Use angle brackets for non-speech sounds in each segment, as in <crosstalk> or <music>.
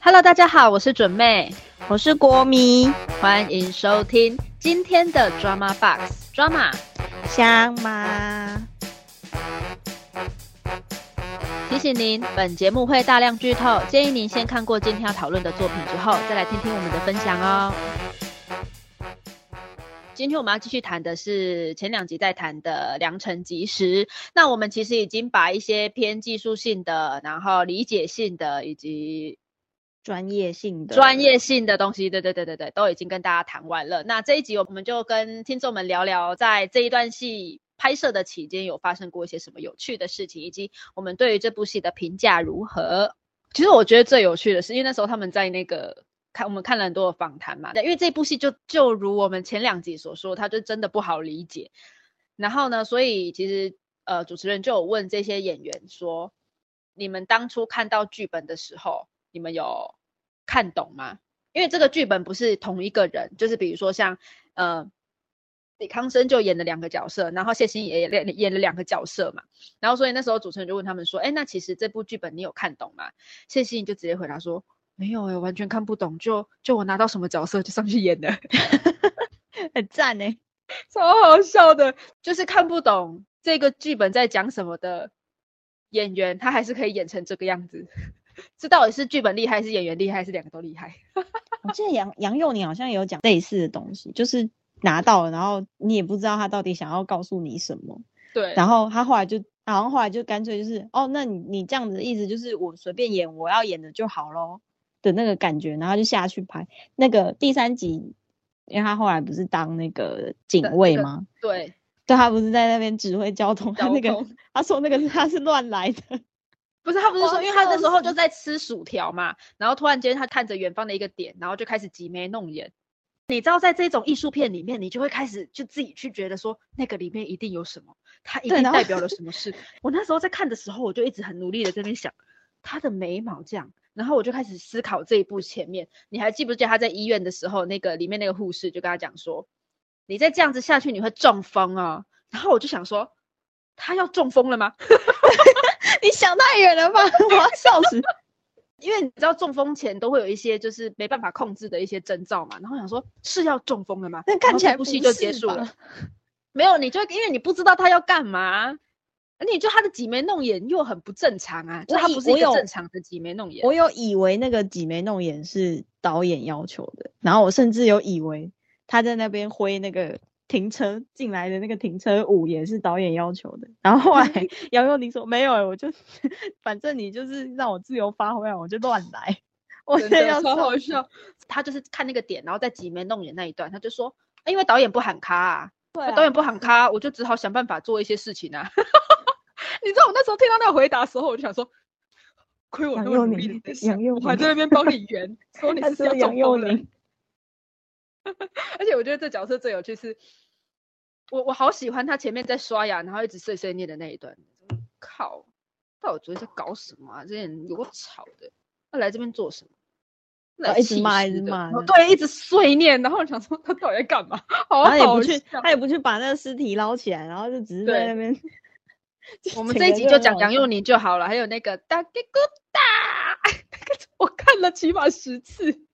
Hello，大家好，我是准妹，我是国迷，欢迎收听今天的 Drama Box Drama 香吗？提醒您，本节目会大量剧透，建议您先看过今天要讨论的作品之后，再来听听我们的分享哦。今天我们要继续谈的是前两集在谈的良辰吉时。那我们其实已经把一些偏技术性的、然后理解性的以及专业性的、专业性的东西，对对对对对，都已经跟大家谈完了。那这一集我们就跟听众们聊聊，在这一段戏拍摄的期间有发生过一些什么有趣的事情，以及我们对于这部戏的评价如何。其实我觉得最有趣的是，因为那时候他们在那个。看我们看了很多的访谈嘛，因为这部戏就就如我们前两集所说，它就真的不好理解。然后呢，所以其实呃主持人就有问这些演员说：“你们当初看到剧本的时候，你们有看懂吗？”因为这个剧本不是同一个人，就是比如说像呃李康生就演了两个角色，然后谢欣也演演了两个角色嘛。然后所以那时候主持人就问他们说：“哎，那其实这部剧本你有看懂吗？”谢欣就直接回答说。没有哎，完全看不懂，就就我拿到什么角色就上去演的，<laughs> 很赞哎，超好笑的，就是看不懂这个剧本在讲什么的演员，他还是可以演成这个样子。这到底是剧本厉害，还是演员厉害，还是两个都厉害？<laughs> 我记得杨杨佑宁好像有讲类似的东西，就是拿到了，然后你也不知道他到底想要告诉你什么。对，然后他后来就，然后后来就干脆就是，哦，那你你这样子的意思就是我随便演我要演的就好咯。的那个感觉，然后就下去拍那个第三集，因为他后来不是当那个警卫吗？对，对他不是在那边指挥交通，他那个 <laughs> 他说那个他是乱来的，不是他不是说，因为他那时候就在吃薯条嘛，然后突然间他看着远方的一个点，然后就开始挤眉弄眼。你知道，在这种艺术片里面，你就会开始就自己去觉得说，那个里面一定有什么，它一定代表了什么事。我那时候在看的时候，我就一直很努力的在那边想，他的眉毛这样。然后我就开始思考这一步前面，你还记不记得他在医院的时候，那个里面那个护士就跟他讲说，你再这样子下去你会中风啊。然后我就想说，他要中风了吗？<laughs> 你想太远了吧，我要笑死。<laughs> 因为你知道中风前都会有一些就是没办法控制的一些征兆嘛。然后想说，是要中风了吗？但看起来呼吸就结束了。没有，你就因为你不知道他要干嘛。而且就他的挤眉弄眼又很不正常啊，就他不是一个正常的挤眉弄眼。我有以为那个挤眉弄眼是导演要求的，然后我甚至有以为他在那边挥那个停车进来的那个停车舞也是导演要求的。然后后来 <laughs> 杨佑宁说没有，我就反正你就是让我自由发挥，我就乱来。我真的超好笑，他就是看那个点，然后在挤眉弄眼那一段，他就说，因为导演不喊卡啊，对，导演不喊卡，我就只好想办法做一些事情啊。<laughs> 你知道我那时候听到那个回答的时候，我就想说，亏我那么努力的想，我还在那边帮你圆，说 <laughs> 你是要杨佑宁。<laughs> 而且我觉得这角色最有趣是，我我好喜欢他前面在刷牙，然后一直碎碎念的那一段。靠，到底昨天在搞什么啊？这些人有个吵的，他来这边做什么？一直骂，一直骂，对，一直碎念。然后想说他到底在干嘛？他也不去，他也不去把那个尸体捞起来，然后就只是在那边。<laughs> 我们这一集就讲杨佑宁就好了，还有那个大吉古大，<laughs> 我看了起码十次。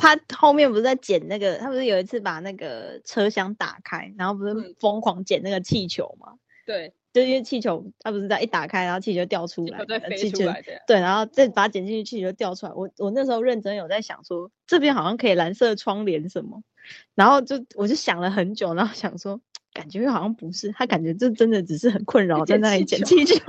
他后面不是在捡那个，他不是有一次把那个车厢打开，然后不是疯狂捡那个气球吗？对，就因为气球，他不是在一打开，然后气球掉出来，气球对，然后再把它捡进去，气球掉出来。我我那时候认真有在想说，这边好像可以蓝色窗帘什么，然后就我就想了很久，然后想说。感觉又好像不是，他感觉这真的只是很困扰在那里捡气球，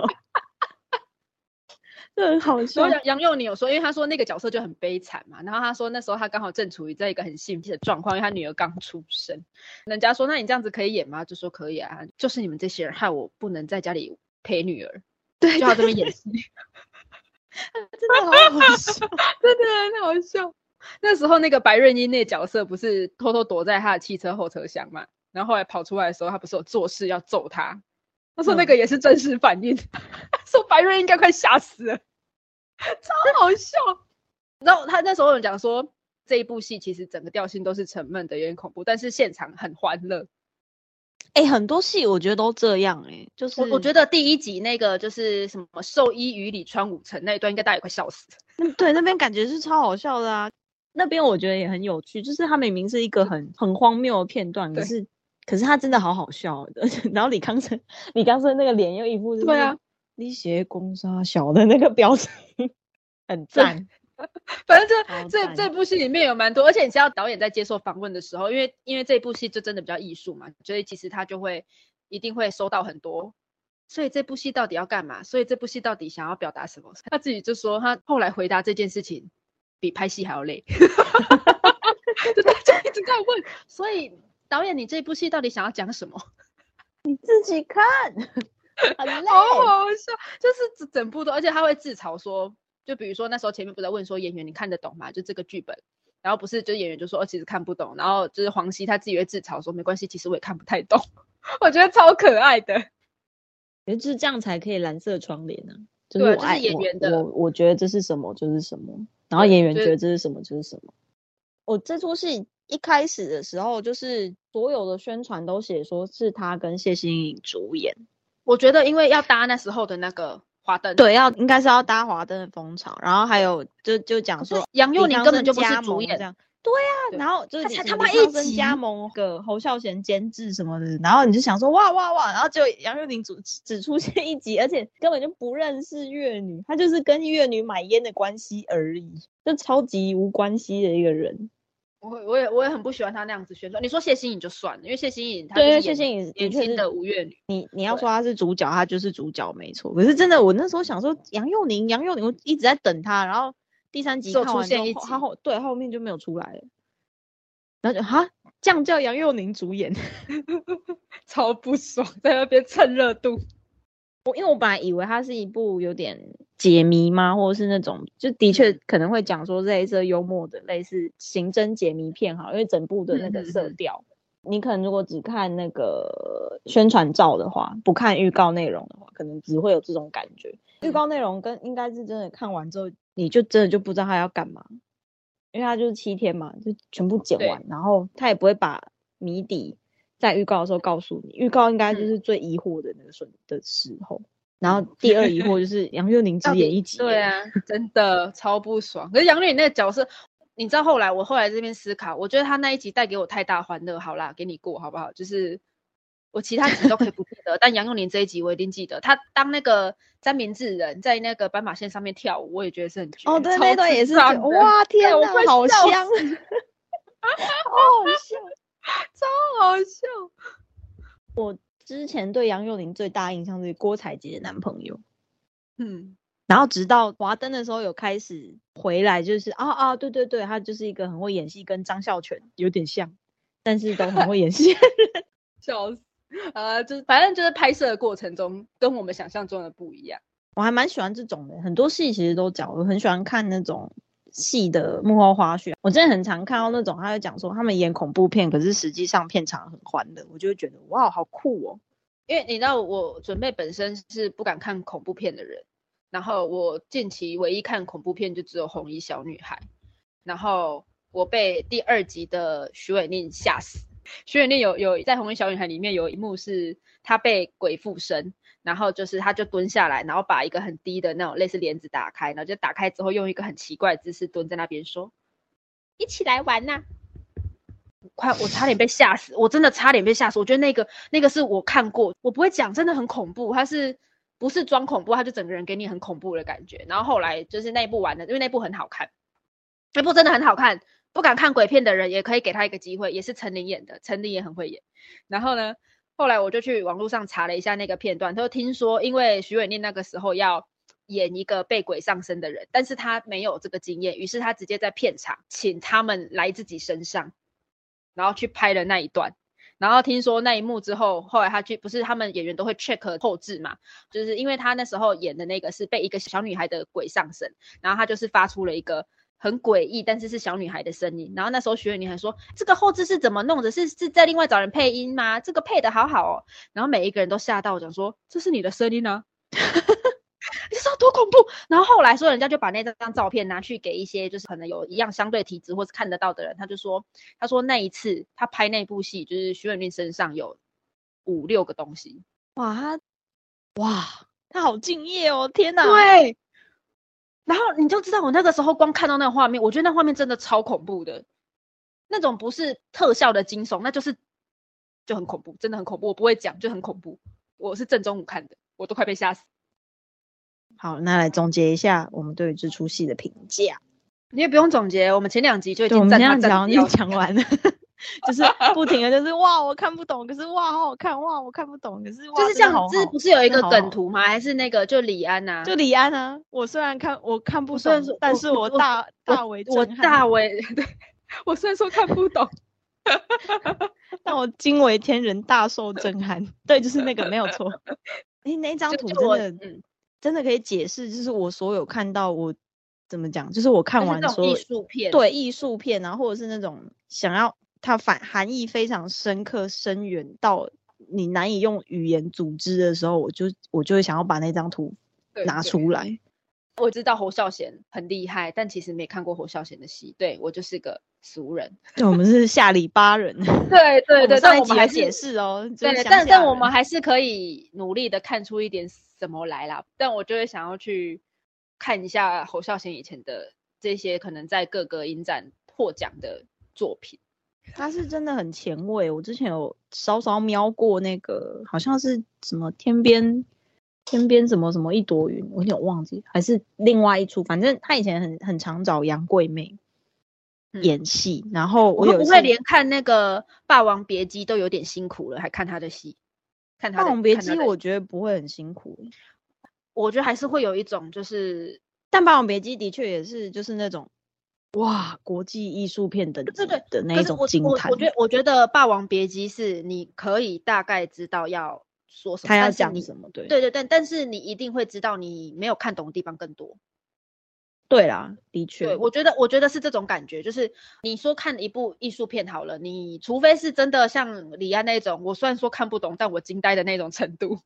这很好笑。杨杨佑宁有说，因为他说那个角色就很悲惨嘛，然后他说那时候他刚好正处于在一个很幸福的状况，因为他女儿刚出生。人家说那你这样子可以演吗？就说可以啊，就是你们这些人害我不能在家里陪女儿，对，就要这边演戏，<laughs> 真的好好笑，真的很好笑。那时候那个白润英那角色不是偷偷躲在他的汽车后车厢嘛？然后后来跑出来的时候，他不是有做事要揍他？他说那个也是真实反应，<laughs> 说白瑞应该快吓死了，<laughs> 超好笑。然后他那时候有讲说，这一部戏其实整个调性都是沉闷的，有点恐怖，但是现场很欢乐。哎，很多戏我觉得都这样，哎，就是我我觉得第一集那个就是什么兽医与里川武成那一段，应该大家也快笑死。嗯对那边感觉是超好笑的啊。<laughs> 那边我觉得也很有趣，就是它明明是一个很很荒谬的片段，可是可是它真的好好笑的。<laughs> 然后李康生李康生那个脸又一副就是对啊，力胁攻杀小的那个表情，很赞。<laughs> 反正这这这部戏里面有蛮多，而且你知道导演在接受访问的时候，因为因为这部戏就真的比较艺术嘛，所以其实他就会一定会收到很多。所以这部戏到底要干嘛？所以这部戏到底想要表达什么？他自己就说，他后来回答这件事情比拍戏还要累，<laughs> 就大家一直在问。所以导演，你这部戏到底想要讲什么？<laughs> 你自己看，很累。好好笑，就是整整部都，而且他会自嘲说，就比如说那时候前面不是在问说演员你看得懂吗？就这个剧本，然后不是就演员就说哦其实看不懂，然后就是黄西他自己会自嘲说没关系，其实我也看不太懂，<laughs> 我觉得超可爱的。觉得就是这样才可以蓝色窗帘呢，就对啊就是演员的我我觉得这是什么就是什么，然后演员觉得这是什么就是什么。我这出戏一开始的时候，就是所有的宣传都写说是他跟谢欣颖主演，我觉得因为要搭那时候的那个华灯，对，要应该是要搭华灯的风潮，然后还有就就讲说杨佑宁根本就不是主演这样。对啊，对然后就是他李才他妈一李康生加集盟个侯孝贤监制什么的，然后你就想说哇哇哇，然后就杨佑宁只只出现一集，而且根本就不认识乐女，他就是跟乐女买烟的关系而已，就超级无关系的一个人。我我也我也很不喜欢他那样子宣传。你说谢欣颖就算了，因为谢欣颖她对，谢欣颖的年轻的吴越女，你你要说她是主角，她就是主角没错。可是真的，我那时候想说杨佑宁，杨佑宁，我一直在等他，然后第三集看完之后出现一集后他后对后面就没有出来了，然后就哈，这样叫杨佑宁主演，<laughs> 超不爽，在那边蹭热度。我因为我本来以为它是一部有点解谜吗，或者是那种就的确可能会讲说类似幽默的类似刑侦解谜片哈，因为整部的那个色调，你可能如果只看那个宣传照的话，不看预告内容的话，可能只会有这种感觉。预告内容跟应该是真的看完之后，你就真的就不知道他要干嘛，因为他就是七天嘛，就全部剪完，然后他也不会把谜底在预告的时候告诉你，预告应该就嗯。是最疑惑的那个瞬的时候。然后第二疑惑就是杨佑宁只演一集，对，啊，真的超不爽。可是杨丽那个角色，你知道后来我后来这边思考，我觉得他那一集带给我太大欢乐，好啦，给你过好不好？就是我其他集都可以不记得，但杨佑宁这一集我一定记得。他当那个三明治人在那个斑马线上面跳舞，我也觉得是很绝哦，对，那段也是哇，天哪，好笑香，<laughs> 好好笑。<laughs> 超好笑。我之前对杨佑宁最大印象是郭采洁的男朋友，嗯，然后直到华灯的时候有开始回来，就是啊啊，对对对，他就是一个很会演戏，跟张孝全有点像，但是都很会演戏。<laughs> 笑死。呃，就是反正就是拍摄的过程中跟我们想象中的不一样。我还蛮喜欢这种的，很多戏其实都讲，我很喜欢看那种戏的幕后花絮。我真的很常看到那种，他就讲说他们演恐怖片，可是实际上片场很欢乐，我就会觉得哇，好酷哦。因为你知道我准备本身是不敢看恐怖片的人，然后我近期唯一看恐怖片就只有《红衣小女孩》，然后我被第二集的徐伟宁吓死。<laughs> 徐伟宁有有在《红衣小女孩》里面有一幕是她被鬼附身，然后就是他就蹲下来，然后把一个很低的那种类似帘子打开，然后就打开之后用一个很奇怪的姿势蹲在那边说：“一起来玩呐、快！我差点被吓死，我真的差点被吓死。我觉得那个那个是我看过，我不会讲，真的很恐怖。他是不是装恐怖？他就整个人给你很恐怖的感觉。然后后来就是那一部完了，因为那部很好看，那部真的很好看。不敢看鬼片的人也可以给他一个机会，也是陈琳演的，陈琳也很会演。然后呢，后来我就去网络上查了一下那个片段，他说听说因为徐伟宁那个时候要演一个被鬼上身的人，但是他没有这个经验，于是他直接在片场请他们来自己身上，然后去拍了那一段。然后听说那一幕之后，后来他去不是他们演员都会 check 后置嘛，就是因为他那时候演的那个是被一个小女孩的鬼上身，然后他就是发出了一个很诡异，但是是小女孩的声音。然后那时候徐伟宁还说这个后置是怎么弄的？是是在另外找人配音吗？这个配的好好哦。然后每一个人都吓到，讲说这是你的声音啊。<laughs> 你知道多恐怖？然后后来说，人家就把那张照片拿去给一些就是可能有一样相对体质或是看得到的人，他就说，他说那一次他拍那部戏，就是徐伟宁身上有五六个东西。哇，他哇，他好敬业哦！天哪，对，然后你就知道我那个时候光看到那个画面，我觉得那画面真的超恐怖的，那种不是特效的惊悚，那就是就很恐怖，真的很恐怖。我不会讲，就很恐怖。我是正中午看的，我都快被吓死。好，那来总结一下我们对这出戏的评价。你也不用总结，我们前两集就已经们这赞样讲已经他赞讲完了，就是不停的就是哇我看不懂，可是哇好好看，哇我看不懂，可是哇就是这样，这不是有一个梗图吗？还是那个就李安呐、就李安啊，我虽然看我看不懂但是我大大为我大为 <laughs> 对我虽然说看不懂，<laughs> 但我惊为天人，大受震撼。对，就是那个没有错。<laughs> 哎，那张图真的嗯，真的可以解释，就是我所有看到我怎么讲，就是我看完所有术片，对艺术片啊，或者是那种想要它反含义非常深刻、深远到你难以用语言组织的时候，我就我就会想要把那张图拿对对出来。我知道侯孝贤很厉害，但其实没看过侯孝贤的戏。对我就是个俗人。对，<laughs> 我们是下里巴人。对对对，但我们还是一集有解释哦。对，但但我们还是可以努力的看出一点什么来啦。但我就会想要去看一下侯孝贤以前的这些可能在各个影展获奖的作品。他是真的很前卫。我之前有稍稍瞄过那个，好像是什么天边天边什么什么一朵云，我有点忘记，还是另外一出。反正他以前很很常找杨贵妹嗯演戏，然后我会我有一次不会连看那个《霸王别姬》都有点辛苦了，还看他的戏？看《他的霸王别姬》，我觉得不会很辛苦欸，我觉得还是会有一种就是但《霸王别姬》的确也是就是那种哇国际艺术片等级对对的那一种惊叹我。觉得我觉得《霸王别姬》是你可以大概知道要说什么，他要讲什么？对对对，但但是你一定会知道你没有看懂的地方更多。对啦，的对，我觉得我觉得是这种感觉，就是你说看一部艺术片好了，你除非是真的像李安那种，我虽然说看不懂，但我惊呆的那种程度。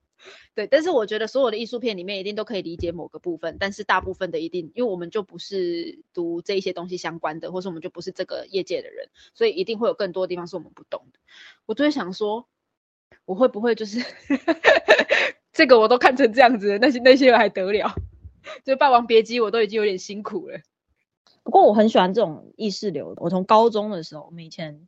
对，但是我觉得所有的艺术片里面一定都可以理解某个部分，但是大部分的一定，因为我们就不是读这一些东西相关的，或是我们就不是这个业界的人，所以一定会有更多地方是我们不懂的。我就会想说，我会不会就是 <laughs> 这个我都看成这样子，那些那些人还得了？就《霸王别姬》我都已经有点辛苦了。不过我很喜欢这种意识流。我从高中的时候，我们以前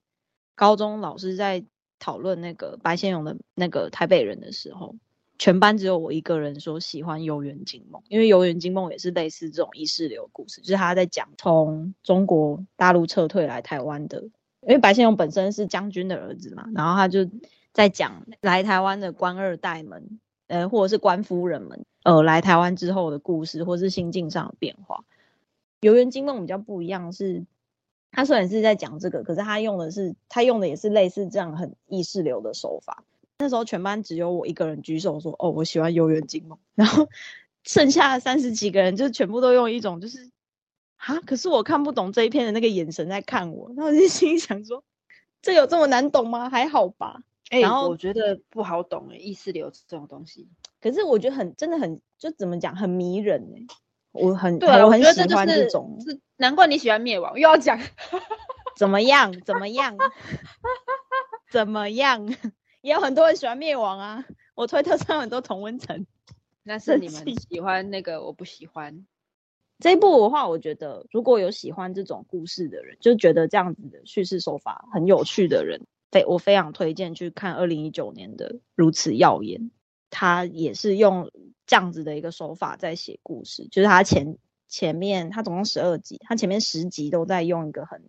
高中老师在讨论那个白先勇的那个台北人的时候，全班只有我一个人说喜欢《游园惊梦》，因为《游园惊梦》也是类似这种意识流故事，就是他在讲从中国大陆撤退来台湾的，因为白先勇本身是将军的儿子嘛，然后他就在讲来台湾的官二代们，呃，或者是官夫人们，呃，来台湾之后的故事，或是心境上的变化。《游园惊梦》比较不一样，是他虽然是在讲这个，可是他用的是他用的也是类似这样很意识流的手法。那时候全班只有我一个人举手说：“哦，我喜欢《游园惊梦》。”然后剩下三十几个人就全部都用一种就是啊，可是我看不懂这一篇的那个眼神在看我。那我就心想说：“这有这么难懂吗？还好吧。”哎、然后我觉得不好懂哎、意识流这种东西。可是我觉得很真的很就怎么讲很迷人哎、我很对啊，我很我觉得这喜欢就是这种是难怪你喜欢灭亡，又要讲。怎么样？怎么样？<laughs> 怎么样？也有很多人喜欢灭亡啊！我推特上有很多同温层。<laughs> 那是你们生喜欢那个，我不喜欢。这一部的话，我觉得如果有喜欢这种故事的人，就觉得这样子的叙事手法很有趣的人，非我非常推荐去看二零一九年的《如此耀眼》。他也是用这样子的一个手法在写故事，就是他前前面他总共十二集，他前面十集都在用一个很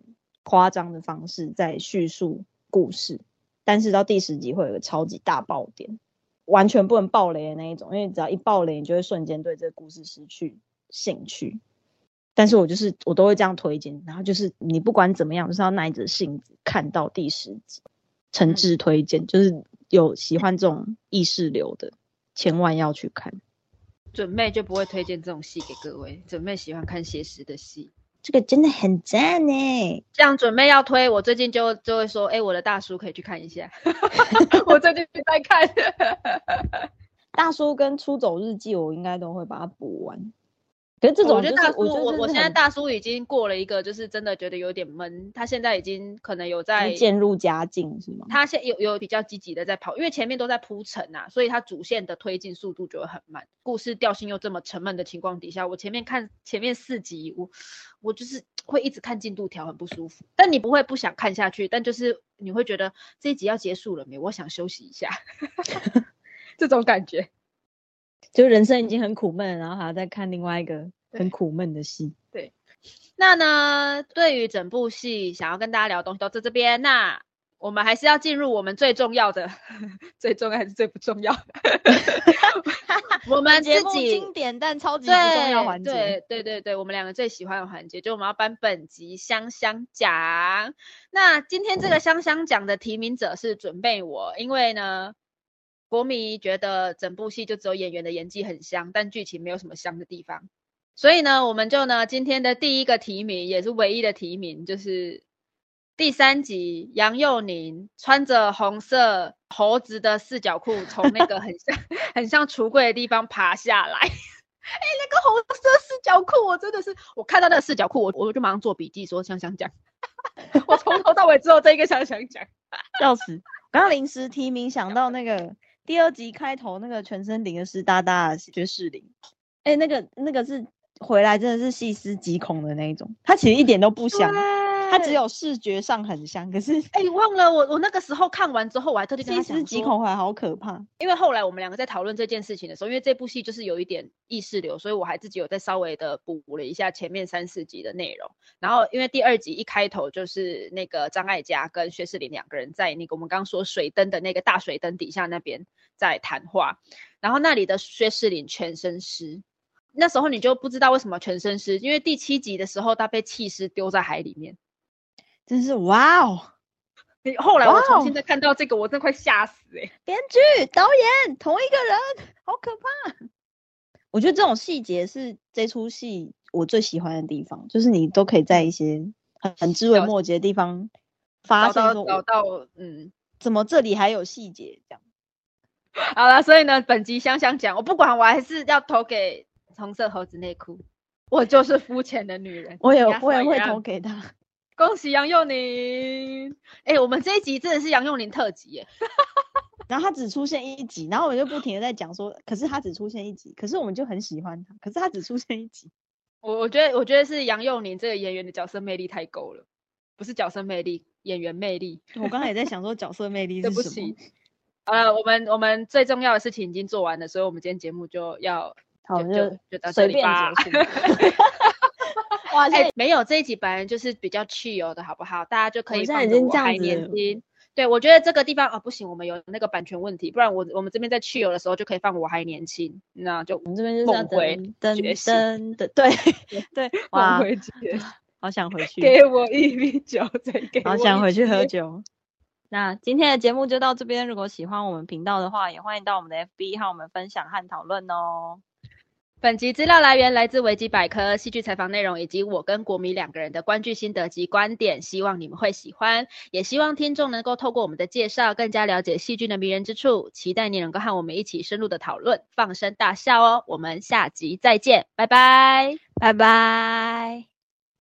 夸张的方式在叙述故事，但是到第十集会有一个超级大爆点，完全不能爆雷的那一种，因为只要一爆雷，你就会瞬间对这个故事失去兴趣。但是我就是我都会这样推荐，然后就是你不管怎么样，就是要耐着性子看到第十集，诚挚推荐，就是有喜欢这种意识流的，千万要去看。准妹就不会推荐这种戏给各位，准妹喜欢看写实的戏。这个真的很赞呢。这样准备要推，我最近就就会说，哎、我的大叔可以去看一下。<laughs> 我最近在看。大叔跟出走日记，我应该都会把它补完。可是这种我觉得大叔，我我我现在大叔已经过了一个，就是真的觉得有点闷。他现在已经可能有在渐入佳境是吗？他现有有比较积极的在跑，因为前面都在铺陈啊，所以他主线的推进速度就会很慢。故事调性又这么沉闷的情况底下，我前面看前面四集，我我就是会一直看进度条，很不舒服。但你不会不想看下去，但就是你会觉得这一集要结束了没？我想休息一下，<laughs> 这种感觉。就人生已经很苦闷，然后还要再看另外一个很苦闷的戏。对那呢，对于整部戏想要跟大家聊的东西都在这边，那我们还是要进入我们最重要的，<laughs> 最重要还是最不重要的？<laughs> 我们节目自己经典但超级不重要环节，对对对对，我们两个最喜欢的环节，就我们要颁本集香香奖。那今天这个香香奖的提名者是准备我，因为呢，国迷觉得整部戏就只有演员的演技很香，但剧情没有什么香的地方。所以呢，我们就呢今天的第一个提名也是唯一的提名，就是第三集杨佑宁穿着红色猴子的四角裤从那个很像 <laughs> 很像橱柜的地方爬下来。<laughs> 哎、那个红色四角裤，我真的是我看到那个四角裤，我我就马上做笔记说香香讲，<laughs> 我从头到尾只有这一个香香讲。笑死！刚刚临时提名想到那个第二集开头那个全身淋的湿哒哒的薛仕凌，哎、那个那个是回来真的是细思极恐的那一种，他其实一点都不香，他只有视觉上很香，可是哎、忘了我我那个时候看完之后，我还特地跟细思他讲说极恐回来好可怕。因为后来我们两个在讨论这件事情的时候，因为这部戏就是有一点意识流，所以我还自己有在稍微的补了一下前面三四集的内容。然后因为第二集一开头就是那个张艾嘉跟薛士林两个人在那个我们刚刚说水灯的那个大水灯底下那边在谈话，然后那里的薛士林全身湿。那时候你就不知道为什么全身湿，因为第七集的时候他被弃尸丢在海里面。真是哇哦！<laughs> 你后来我重新再看到这个，我真快吓死哎、编剧、导演同一个人，好可怕。我觉得这种细节是这出戏我最喜欢的地方，就是你都可以在一些很很枝微末节的地方发找到现说，我找到嗯。怎么这里还有细节这样。<laughs> 好了，所以呢，本集香香讲，我不管，我还是要投给红色猴子内裤。我就是肤浅的女人，我也我也会投给他。恭喜杨佑宁！哎、我们这一集真的是杨佑宁特辑耶！<laughs> 然后他只出现一集，然后我们就不停的在讲说，可是他只出现一集，可是我们就很喜欢他，可是他只出现一集。我我觉得，我觉得是杨佑宁这个演员的角色魅力太够了，不是角色魅力，演员魅力。我刚才也在想说角色魅力是什么 <laughs> 起。好了，我们我们最重要的事情已经做完了，所以我们今天节目就要好，就就到这里吧。<laughs> 哇，哎、现在没有这一集本来就是比较 chill 的好不好？大家就可以放我还年轻。对，我觉得这个地方啊不行，我们有那个版权问题，不然我我们这边在 chill 的时候就可以放我还年轻，那就我们这边就是要梦回觉醒的，对对，<laughs> 梦哇，回觉好想回 <laughs> 去。给我一瓶酒，再给我好想回去喝酒。那今天的节目就到这边，如果喜欢我们频道的话，也欢迎到我们的 FB 和我们分享和讨论哦。本集资料来源来自维基百科、戏剧采访内容以及我跟国米两个人的观剧心得及观点，希望你们会喜欢，也希望听众能够透过我们的介绍，更加了解戏剧的迷人之处。期待你能够和我们一起深入的讨论，放声大笑哦！我们下集再见，拜拜。拜拜。